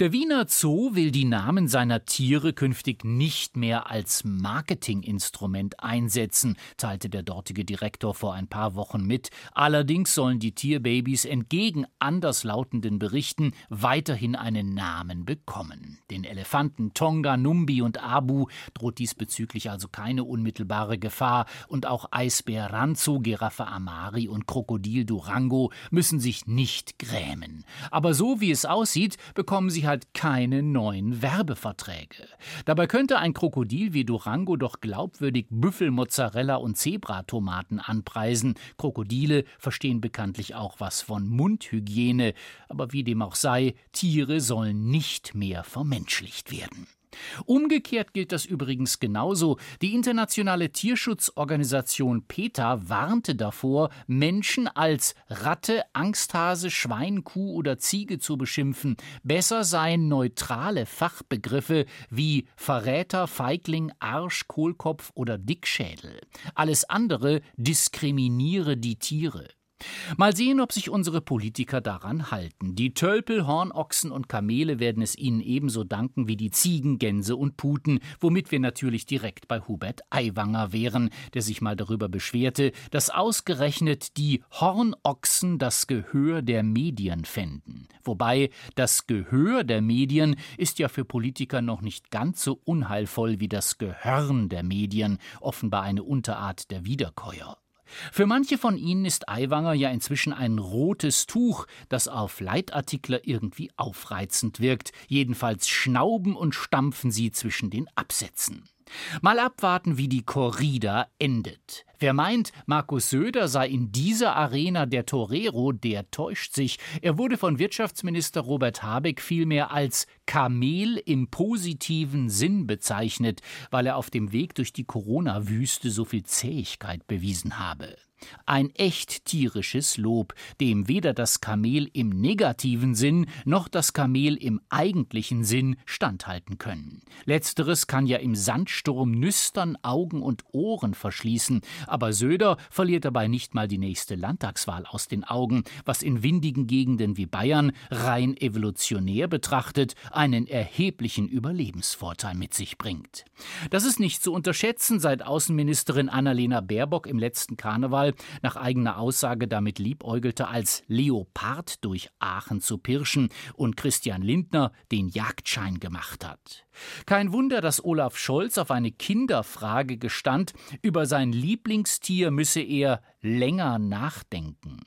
Der Wiener Zoo will die Namen seiner Tiere künftig nicht mehr als Marketinginstrument einsetzen, teilte der dortige Direktor vor ein paar Wochen mit. Allerdings sollen die Tierbabys entgegen anderslautenden Berichten weiterhin einen Namen bekommen. Den Elefanten Tonga, Numbi und Abu droht diesbezüglich also keine unmittelbare Gefahr und auch Eisbär Ranzo, Giraffe Amari und Krokodil Durango müssen sich nicht grämen. Aber so wie es aussieht, bekommen sie halt keine neuen Werbeverträge. Dabei könnte ein Krokodil wie Durango doch glaubwürdig Büffelmozzarella und Zebratomaten anpreisen. Krokodile verstehen bekanntlich auch was von Mundhygiene, aber wie dem auch sei, Tiere sollen nicht mehr vermenschlicht werden. Umgekehrt gilt das übrigens genauso. Die internationale Tierschutzorganisation PETA warnte davor, Menschen als Ratte, Angsthase, Schwein, Kuh oder Ziege zu beschimpfen. Besser seien neutrale Fachbegriffe wie Verräter, Feigling, Arsch, Kohlkopf oder Dickschädel. Alles andere diskriminiere die Tiere. Mal sehen, ob sich unsere Politiker daran halten. Die Tölpel, Hornochsen und Kamele werden es ihnen ebenso danken wie die Ziegen, Gänse und Puten, womit wir natürlich direkt bei Hubert Aiwanger wären, der sich mal darüber beschwerte, dass ausgerechnet die Hornochsen das Gehör der Medien fänden. Wobei das Gehör der Medien ist ja für Politiker noch nicht ganz so unheilvoll wie das Gehörn der Medien, offenbar eine Unterart der Wiederkäuer. Für manche von ihnen ist Aiwanger ja inzwischen ein rotes Tuch, das auf Leitartikler irgendwie aufreizend wirkt. Jedenfalls schnauben und stampfen sie zwischen den Absätzen. Mal abwarten, wie die Corrida endet. Wer meint, Markus Söder sei in dieser Arena der Torero, der täuscht sich. Er wurde von Wirtschaftsminister Robert Habeck vielmehr als Kamel im positiven Sinn bezeichnet, weil er auf dem Weg durch die Corona-Wüste so viel Zähigkeit bewiesen habe. Ein echt tierisches Lob, dem weder das Kamel im negativen Sinn noch das Kamel im eigentlichen Sinn standhalten können. Letzteres kann ja im Sandsturm nüstern Augen und Ohren verschließen, aber Söder verliert dabei nicht mal die nächste Landtagswahl aus den Augen, was in windigen Gegenden wie Bayern rein evolutionär betrachtet einen erheblichen Überlebensvorteil mit sich bringt. Das ist nicht zu unterschätzen, seit Außenministerin Annalena Baerbock im letzten Karneval nach eigener Aussage damit liebäugelte, als Leopard durch Aachen zu pirschen und Christian Lindner den Jagdschein gemacht hat. Kein Wunder, dass Olaf Scholz auf eine Kinderfrage gestand, über sein Lieblingstier müsse er länger nachdenken.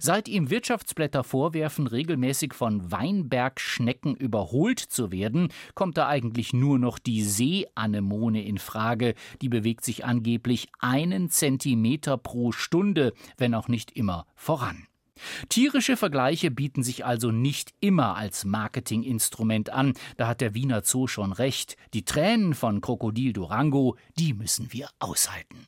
Seit ihm Wirtschaftsblätter vorwerfen, regelmäßig von Weinbergschnecken überholt zu werden, kommt da eigentlich nur noch die Seeanemone in Frage. Die bewegt sich angeblich einen Zentimeter pro Stunde, wenn auch nicht immer voran. Tierische Vergleiche bieten sich also nicht immer als Marketinginstrument an, da hat der Wiener Zoo schon recht. Die Tränen von Krokodil Durango, die müssen wir aushalten.